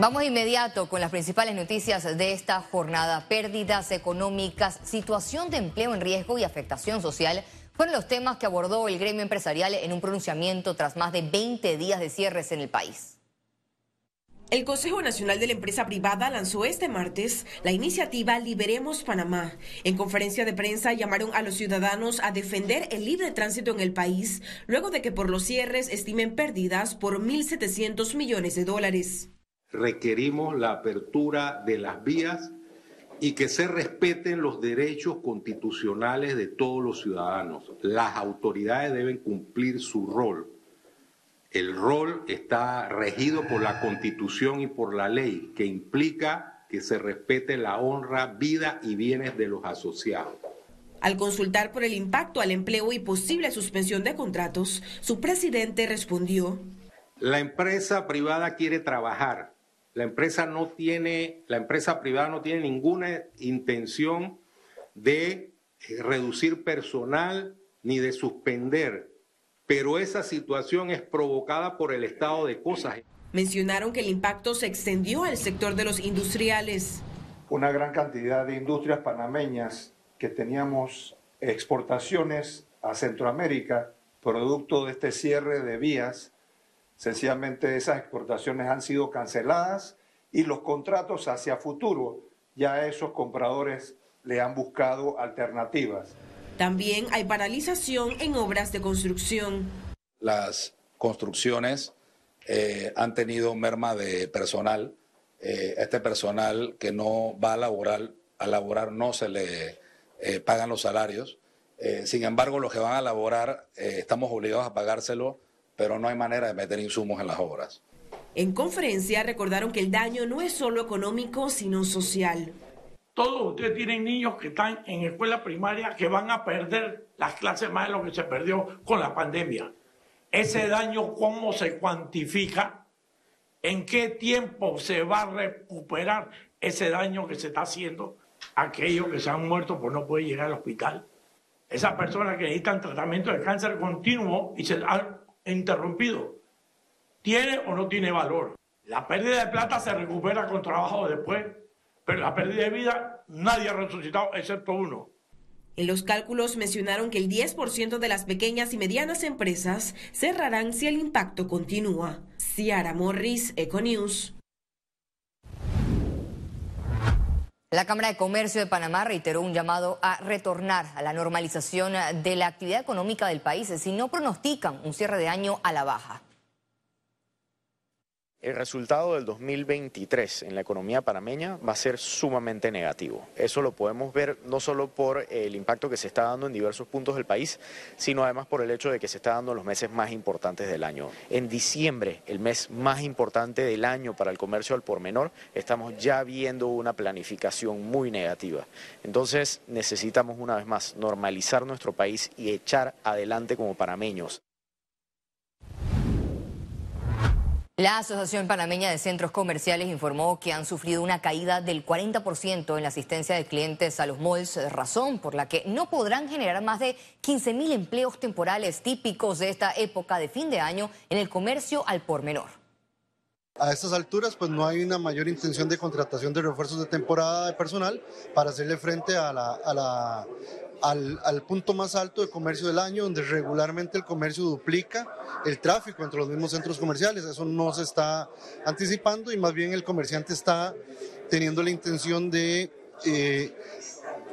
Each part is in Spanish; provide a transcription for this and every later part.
Vamos inmediato con las principales noticias de esta jornada. Pérdidas económicas, situación de empleo en riesgo y afectación social fueron los temas que abordó el gremio empresarial en un pronunciamiento tras más de 20 días de cierres en el país. El Consejo Nacional de la Empresa Privada lanzó este martes la iniciativa Liberemos Panamá. En conferencia de prensa llamaron a los ciudadanos a defender el libre tránsito en el país, luego de que por los cierres estimen pérdidas por 1.700 millones de dólares. Requerimos la apertura de las vías y que se respeten los derechos constitucionales de todos los ciudadanos. Las autoridades deben cumplir su rol el rol está regido por la constitución y por la ley, que implica que se respete la honra, vida y bienes de los asociados. Al consultar por el impacto al empleo y posible suspensión de contratos, su presidente respondió: La empresa privada quiere trabajar. La empresa no tiene, la empresa privada no tiene ninguna intención de eh, reducir personal ni de suspender pero esa situación es provocada por el estado de cosas. Mencionaron que el impacto se extendió al sector de los industriales. Una gran cantidad de industrias panameñas que teníamos exportaciones a Centroamérica, producto de este cierre de vías, sencillamente esas exportaciones han sido canceladas y los contratos hacia futuro, ya esos compradores le han buscado alternativas. También hay paralización en obras de construcción. Las construcciones eh, han tenido merma de personal. Eh, este personal que no va a laborar, a laborar no se le eh, pagan los salarios. sin embargo, los que van a laborar estamos obligados a pagárselo, pero no hay manera de meter insumos en las obras. En conferencia recordaron que el daño no es solo económico, sino social. Todos ustedes tienen niños que están en escuela primaria que van a perder las clases más de lo que se perdió con la pandemia. Ese daño, ¿cómo se cuantifica? ¿En qué tiempo se va a recuperar ese daño que se está haciendo? Aquellos que se han muerto por no poder llegar al hospital. Esas personas que necesitan tratamiento de cáncer continuo y se han interrumpido. ¿Tiene o no tiene valor? La pérdida de plata se recupera con trabajo después pero la pérdida de vida nadie ha resucitado excepto uno. En los cálculos mencionaron que el 10% de las pequeñas y medianas empresas cerrarán si el impacto continúa. Ciara Morris, Econews. La Cámara de Comercio de Panamá reiteró un llamado a retornar a la normalización de la actividad económica del país si no pronostican un cierre de año a la baja. El resultado del 2023 en la economía panameña va a ser sumamente negativo. Eso lo podemos ver no solo por el impacto que se está dando en diversos puntos del país, sino además por el hecho de que se está dando en los meses más importantes del año. En diciembre, el mes más importante del año para el comercio al por menor, estamos ya viendo una planificación muy negativa. Entonces necesitamos una vez más normalizar nuestro país y echar adelante como panameños. La Asociación Panameña de Centros Comerciales informó que han sufrido una caída del 40% en la asistencia de clientes a los malls, razón por la que no podrán generar más de 15 mil empleos temporales típicos de esta época de fin de año en el comercio al por menor. A estas alturas, pues no hay una mayor intención de contratación de refuerzos de temporada de personal para hacerle frente a la, al, punto más alto de comercio del año, donde regularmente el comercio duplica el tráfico entre los mismos centros comerciales. Eso no se está anticipando y más bien el comerciante está teniendo la intención de eh,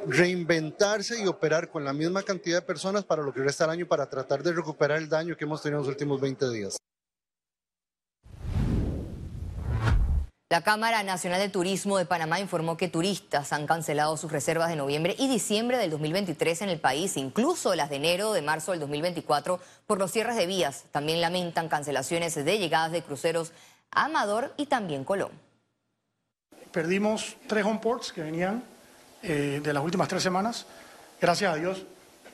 reinventarse y operar con la misma cantidad de personas para lo que resta el año para tratar de recuperar el daño que hemos tenido en los últimos 20 días. La Cámara Nacional de Turismo de Panamá informó que turistas han cancelado sus reservas de noviembre y diciembre del 2023 en el país, incluso las de enero de marzo del 2024, por los cierres de vías. También lamentan cancelaciones de llegadas de cruceros a Amador y también Colón. Perdimos tres homeports que venían eh, de las últimas tres semanas. Gracias a Dios,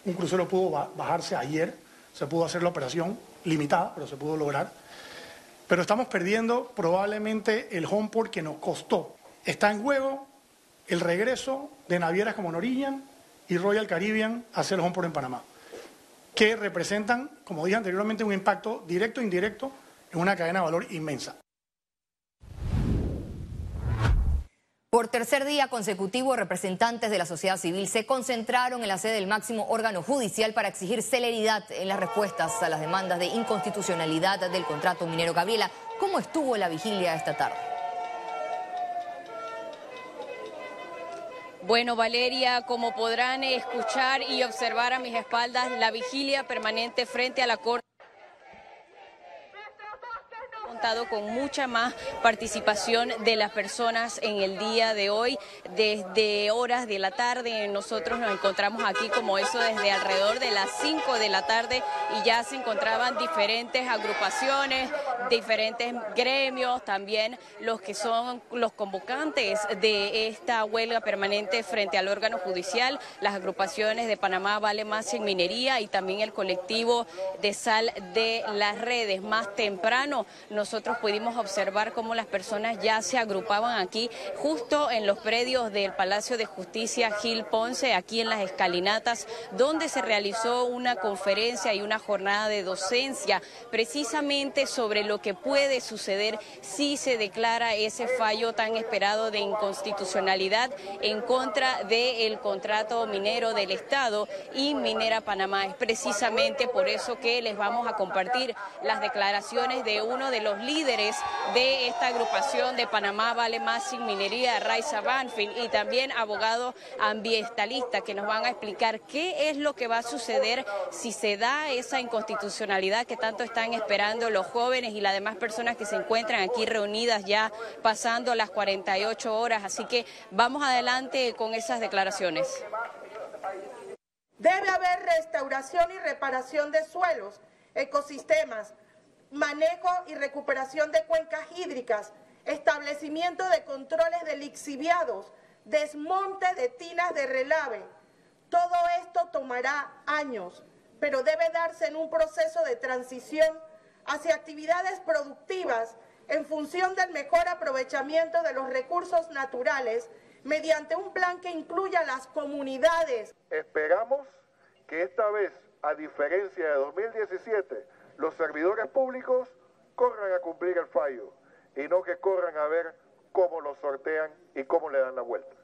un crucero pudo bajarse ayer, se pudo hacer la operación limitada, pero se pudo lograr pero estamos perdiendo probablemente el homeport que nos costó. Está en juego el regreso de navieras como Norwegian y Royal Caribbean a hacer el homeport en Panamá, que representan, como dije anteriormente, un impacto directo e indirecto en una cadena de valor inmensa. Por tercer día consecutivo, representantes de la sociedad civil se concentraron en la sede del máximo órgano judicial para exigir celeridad en las respuestas a las demandas de inconstitucionalidad del contrato minero. Gabriela, ¿cómo estuvo la vigilia esta tarde? Bueno, Valeria, como podrán escuchar y observar a mis espaldas, la vigilia permanente frente a la Corte con mucha más participación de las personas en el día de hoy. Desde horas de la tarde nosotros nos encontramos aquí como eso desde alrededor de las 5 de la tarde y ya se encontraban diferentes agrupaciones, diferentes gremios, también los que son los convocantes de esta huelga permanente frente al órgano judicial, las agrupaciones de Panamá Vale Más en Minería y también el colectivo de sal de las redes. Más temprano nosotros pudimos observar cómo las personas ya se agrupaban aquí justo en los predios del Palacio de Justicia Gil Ponce, aquí en las escalinatas, donde se realizó una conferencia y una jornada de docencia precisamente sobre lo que puede suceder si se declara ese fallo tan esperado de inconstitucionalidad en contra del contrato minero del Estado y Minera Panamá. Es precisamente por eso que les vamos a compartir las declaraciones de uno de los líderes de esta agrupación de Panamá Vale Más Sin Minería, Raiza Banfield, y también abogado ambientalista que nos van a explicar qué es lo que va a suceder si se da esa inconstitucionalidad que tanto están esperando los jóvenes y las demás personas que se encuentran aquí reunidas ya pasando las 48 horas. Así que vamos adelante con esas declaraciones. Debe haber restauración y reparación de suelos, ecosistemas, manejo y recuperación de cuencas hídricas, establecimiento de controles de lixiviados, desmonte de tinas de relave. Todo esto tomará años, pero debe darse en un proceso de transición hacia actividades productivas en función del mejor aprovechamiento de los recursos naturales mediante un plan que incluya las comunidades. Esperamos que esta vez, a diferencia de 2017, los servidores públicos corran a cumplir el fallo y no que corran a ver cómo lo sortean y cómo le dan la vuelta.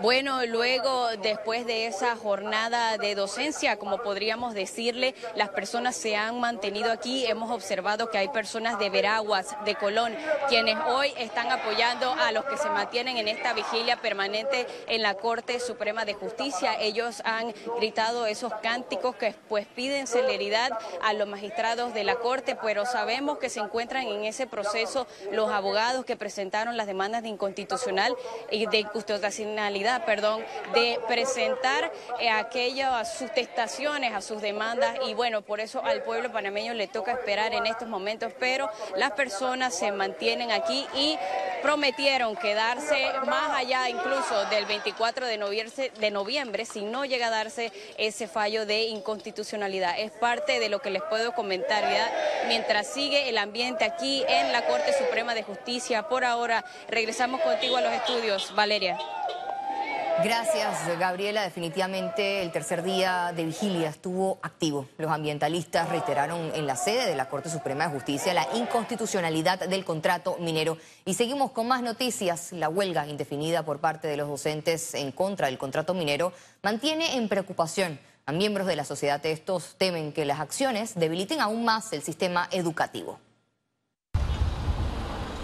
Bueno, luego, después de esa jornada de docencia, como podríamos decirle, las personas se han mantenido aquí. Hemos observado que hay personas de Veraguas, de Colón, quienes hoy están apoyando a los que se mantienen en esta vigilia permanente en la Corte Suprema de Justicia. Ellos han gritado esos cánticos que pues piden celeridad a los magistrados de la Corte, pero sabemos que se encuentran en ese proceso los abogados que presentaron las demandas de inconstitucional y de inconstitucionalidad, perdón, de presentar eh, aquellas sus testaciones a sus demandas y bueno, por eso al pueblo panameño le toca esperar en estos momentos, pero las personas se mantienen aquí y prometieron quedarse más allá incluso del 24 de noviembre, de noviembre si no llega a darse ese fallo de inconstitucionalidad. Es parte de lo que les puedo comentar, ¿verdad? Mientras sigue el ambiente aquí en la Corte Suprema de Justicia, por ahora regresamos contigo a los estudios, Valeria. Gracias, Gabriela. Definitivamente el tercer día de vigilia estuvo activo. Los ambientalistas reiteraron en la sede de la Corte Suprema de Justicia la inconstitucionalidad del contrato minero. Y seguimos con más noticias. La huelga indefinida por parte de los docentes en contra del contrato minero mantiene en preocupación a miembros de la sociedad. Estos temen que las acciones debiliten aún más el sistema educativo.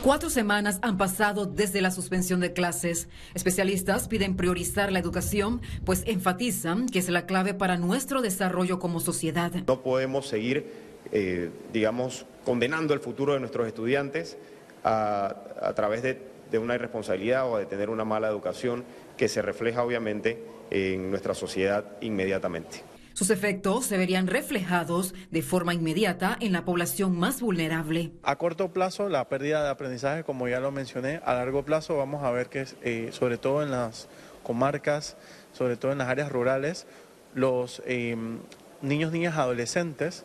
Cuatro semanas han pasado desde la suspensión de clases. Especialistas piden priorizar la educación, pues enfatizan que es la clave para nuestro desarrollo como sociedad. No podemos seguir, eh, digamos, condenando el futuro de nuestros estudiantes a, través de una irresponsabilidad o de tener una mala educación que se refleja obviamente en nuestra sociedad inmediatamente. Sus efectos se verían reflejados de forma inmediata en la población más vulnerable. A corto plazo, la pérdida de aprendizaje, como ya lo mencioné, a largo plazo vamos a ver que, eh, sobre todo en las comarcas, sobre todo en las áreas rurales, los eh, niños, niñas, adolescentes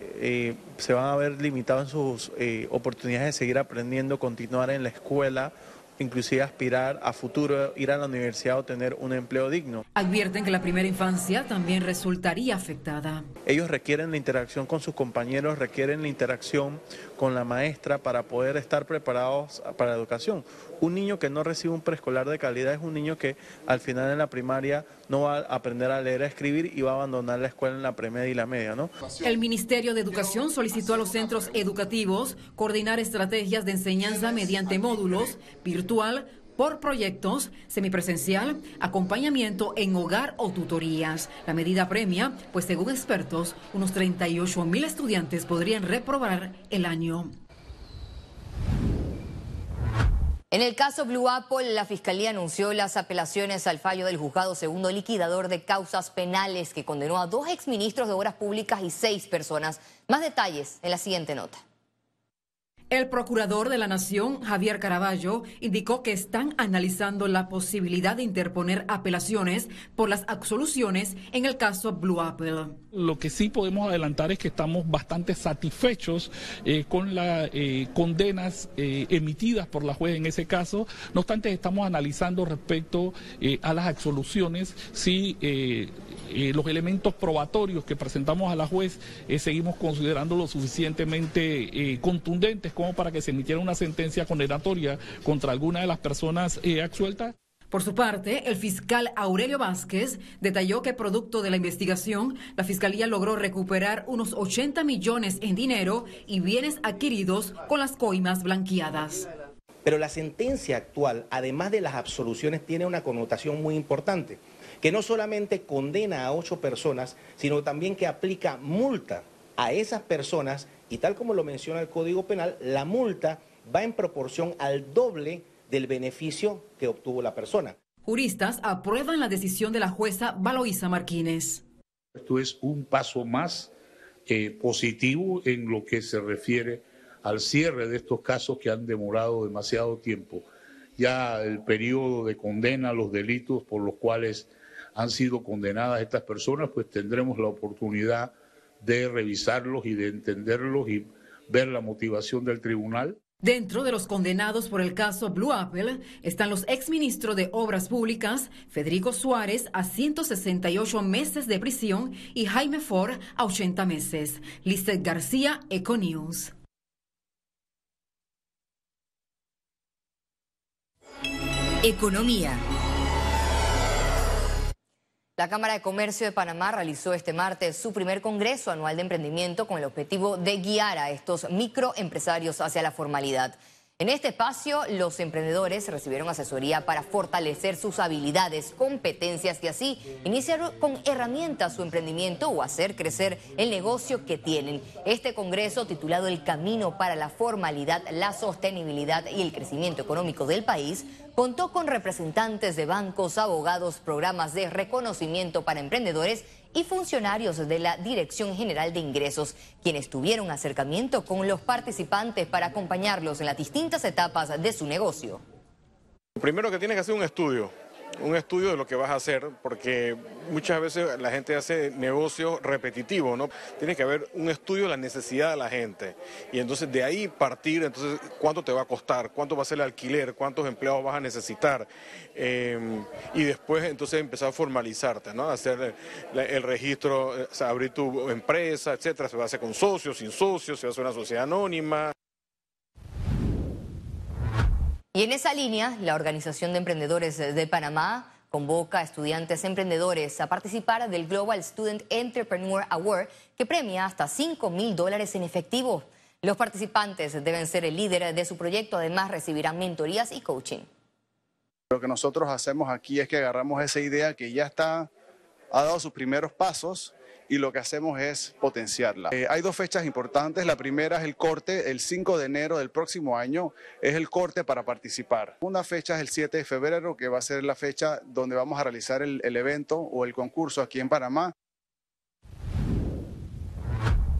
eh, se van a ver limitados en sus eh, oportunidades de seguir aprendiendo, continuar en la escuela inclusive aspirar a futuro, ir a la universidad o tener un empleo digno. Advierten que la primera infancia también resultaría afectada. Ellos requieren la interacción con sus compañeros, requieren la interacción con la maestra para poder estar preparados para la educación. Un niño que no recibe un preescolar de calidad es un niño que al final en la primaria no va a aprender a leer, a escribir y va a abandonar la escuela en la premedia y la media, ¿no? El Ministerio de Educación solicitó a los centros educativos coordinar estrategias de enseñanza mediante módulos virtual por proyectos, semipresencial, acompañamiento en hogar o tutorías. La medida premia, pues según expertos, unos 38 mil estudiantes podrían reprobar el año. En el caso Blue Apple, la Fiscalía anunció las apelaciones al fallo del juzgado segundo liquidador de causas penales que condenó a dos exministros de Obras Públicas y seis personas. Más detalles en la siguiente nota. El procurador de la Nación, Javier Caraballo, indicó que están analizando la posibilidad de interponer apelaciones por las absoluciones en el caso Blue Apple. Lo que sí podemos adelantar es que estamos bastante satisfechos eh, con las eh, condenas eh, emitidas por la juez en ese caso. No obstante, estamos analizando respecto a las absoluciones si los elementos probatorios que presentamos a la juez seguimos considerando lo suficientemente contundentes como para que se emitiera una sentencia condenatoria contra alguna de las personas eh, absueltas. Por su parte, el fiscal Aurelio Vázquez detalló que producto de la investigación, la Fiscalía logró recuperar unos 80 millones en dinero y bienes adquiridos con las coimas blanqueadas. Pero la sentencia actual, además de las absoluciones, tiene una connotación muy importante, que no solamente condena a ocho personas, sino también que aplica multa a esas personas y tal como lo menciona el Código Penal, la multa va en proporción al doble del beneficio que obtuvo la persona. Juristas aprueban la decisión de la jueza Valoisa Martínez. Esto es un paso más eh, positivo en lo que se refiere al cierre de estos casos que han demorado demasiado tiempo. Ya el periodo de condena los delitos por los cuales han sido condenadas estas personas, pues tendremos la oportunidad de revisarlos y de entenderlos y ver la motivación del tribunal. Dentro de los condenados por el caso Blue Apple están los exministros de Obras Públicas, Federico Suárez, a 168 meses de prisión y Jaime Ford a 80 meses. Lizeth García, Econews. Economía. La Cámara de Comercio de Panamá realizó este martes su primer Congreso Anual de Emprendimiento con el objetivo de guiar a estos microempresarios hacia la formalidad. En este espacio, los emprendedores recibieron asesoría para fortalecer sus habilidades, competencias y así iniciar con herramientas su emprendimiento o hacer crecer el negocio que tienen. Este congreso, titulado El Camino para la Formalidad, la Sostenibilidad y el Crecimiento Económico del País, contó con representantes de bancos, abogados, programas de reconocimiento para emprendedores y funcionarios de la Dirección General de Ingresos, quienes tuvieron acercamiento con los participantes para acompañarlos en las distintas etapas de su negocio. Primero que tienes que hacer un estudio un estudio de lo que vas a hacer, porque muchas veces la gente hace negocio repetitivo, ¿no? Tiene que haber un estudio de la necesidad de la gente. Y entonces de ahí partir, entonces, cuánto te va a costar, cuánto va a ser el alquiler, cuántos empleados vas a necesitar. Eh, y después entonces empezar a formalizarte, ¿no? Hacer el, registro, abrir tu empresa, etcétera. Se va a hacer con socios, sin socios, se va a hacer una sociedad anónima. Y en esa línea, la Organización de Emprendedores de Panamá convoca a estudiantes emprendedores a participar del Global Student Entrepreneur Award, que premia hasta 5 mil dólares en efectivo. Los participantes deben ser el líder de su proyecto, además recibirán mentorías y coaching. Lo que nosotros hacemos aquí es que agarramos esa idea que ya está, ha dado sus primeros pasos y lo que hacemos es potenciarla. Eh, hay dos fechas importantes. La primera es el corte, el 5 de enero del próximo año es el corte para participar. Una fecha es el 7 de febrero, que va a ser la fecha donde vamos a realizar el, el evento o el concurso aquí en Panamá.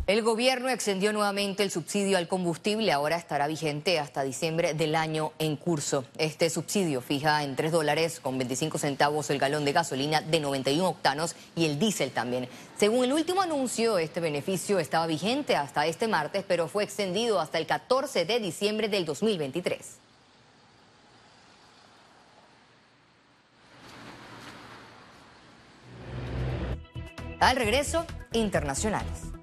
El gobierno extendió nuevamente el subsidio al combustible, ahora estará vigente hasta diciembre del año en curso. Este subsidio fija en 3 dólares con 25 centavos el galón de gasolina de 91 octanos y el diésel también. Según el último anuncio, este beneficio estaba vigente hasta este martes, pero fue extendido hasta el 14 de diciembre del 2023. Al regreso, internacionales.